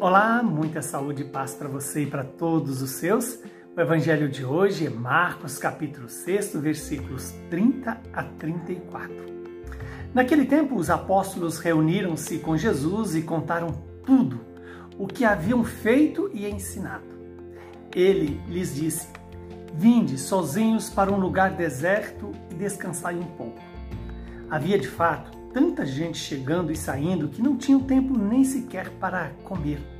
Olá, muita saúde e paz para você e para todos os seus. O evangelho de hoje é Marcos, capítulo 6, versículos 30 a 34. Naquele tempo, os apóstolos reuniram-se com Jesus e contaram tudo o que haviam feito e ensinado. Ele lhes disse: Vinde sozinhos para um lugar deserto e descansai um pouco. Havia de fato tanta gente chegando e saindo que não tinham tempo nem sequer para comer.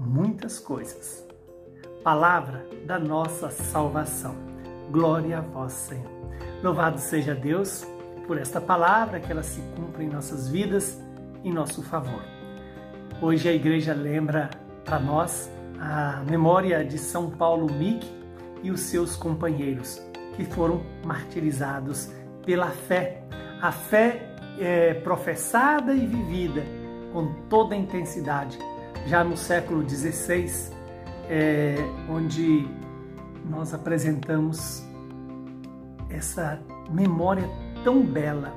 muitas coisas. Palavra da nossa salvação. Glória a vós, Senhor. Louvado seja Deus por esta palavra, que ela se cumpra em nossas vidas, em nosso favor. Hoje a igreja lembra para nós a memória de São Paulo Mick e os seus companheiros que foram martirizados pela fé, a fé é, professada e vivida com toda a intensidade, já no século XVI, é, onde nós apresentamos essa memória tão bela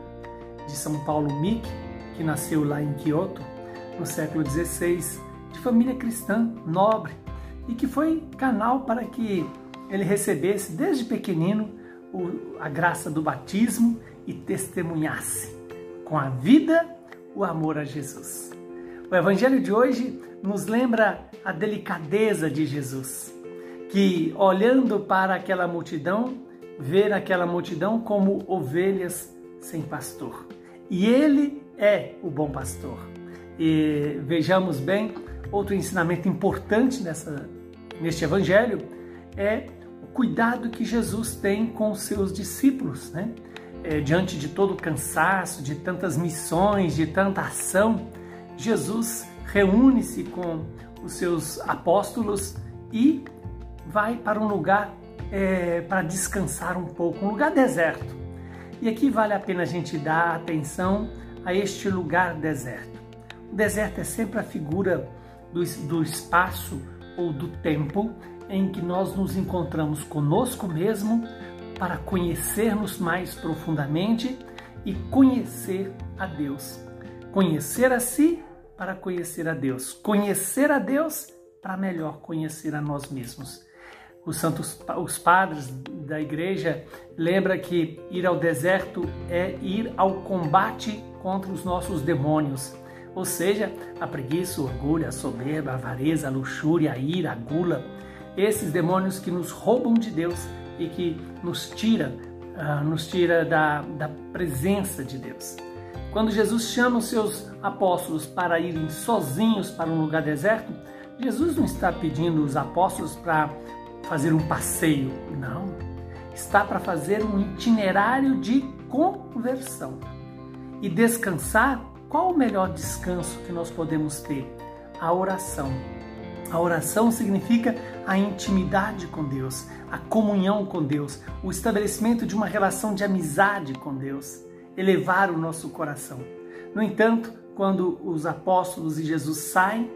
de São Paulo Mick, que nasceu lá em Kyoto no século XVI, de família cristã nobre e que foi canal para que ele recebesse desde pequenino a graça do batismo e testemunhasse com a vida o amor a Jesus. O evangelho de hoje nos lembra a delicadeza de Jesus, que olhando para aquela multidão, vê aquela multidão como ovelhas sem pastor. E ele é o bom pastor. E vejamos bem, outro ensinamento importante nessa, neste evangelho é cuidado que Jesus tem com os seus discípulos, né? É, diante de todo o cansaço, de tantas missões, de tanta ação, Jesus reúne-se com os seus apóstolos e vai para um lugar é, para descansar um pouco, um lugar deserto. E aqui vale a pena a gente dar atenção a este lugar deserto. O deserto é sempre a figura do, do espaço ou do tempo em que nós nos encontramos conosco mesmo para conhecermos mais profundamente e conhecer a Deus. Conhecer a si para conhecer a Deus. Conhecer a Deus para melhor conhecer a nós mesmos. Os santos, os padres da igreja lembra que ir ao deserto é ir ao combate contra os nossos demônios, ou seja, a preguiça, o orgulho, a soberba, a avareza, a luxúria, a ira, a gula, esses demônios que nos roubam de Deus e que nos tira, uh, nos tira da, da presença de Deus. Quando Jesus chama os seus apóstolos para irem sozinhos para um lugar deserto, Jesus não está pedindo os apóstolos para fazer um passeio, não. Está para fazer um itinerário de conversão. E descansar, qual o melhor descanso que nós podemos ter? A oração. A oração significa a intimidade com Deus, a comunhão com Deus, o estabelecimento de uma relação de amizade com Deus, elevar o nosso coração. No entanto, quando os apóstolos e Jesus saem,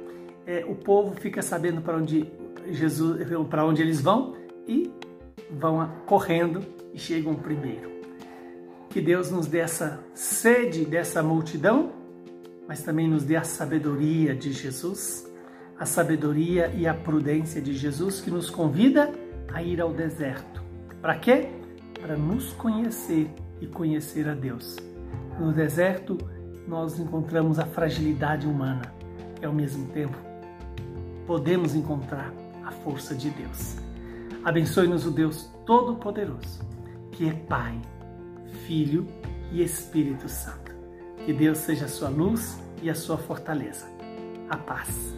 é, o povo fica sabendo para onde Jesus, para onde eles vão e vão correndo e chegam primeiro. Que Deus nos dê essa sede dessa multidão, mas também nos dê a sabedoria de Jesus a sabedoria e a prudência de Jesus que nos convida a ir ao deserto. Para quê? Para nos conhecer e conhecer a Deus. No deserto, nós encontramos a fragilidade humana e, ao mesmo tempo, podemos encontrar a força de Deus. Abençoe-nos o Deus Todo-Poderoso, que é Pai, Filho e Espírito Santo. Que Deus seja a sua luz e a sua fortaleza. A paz.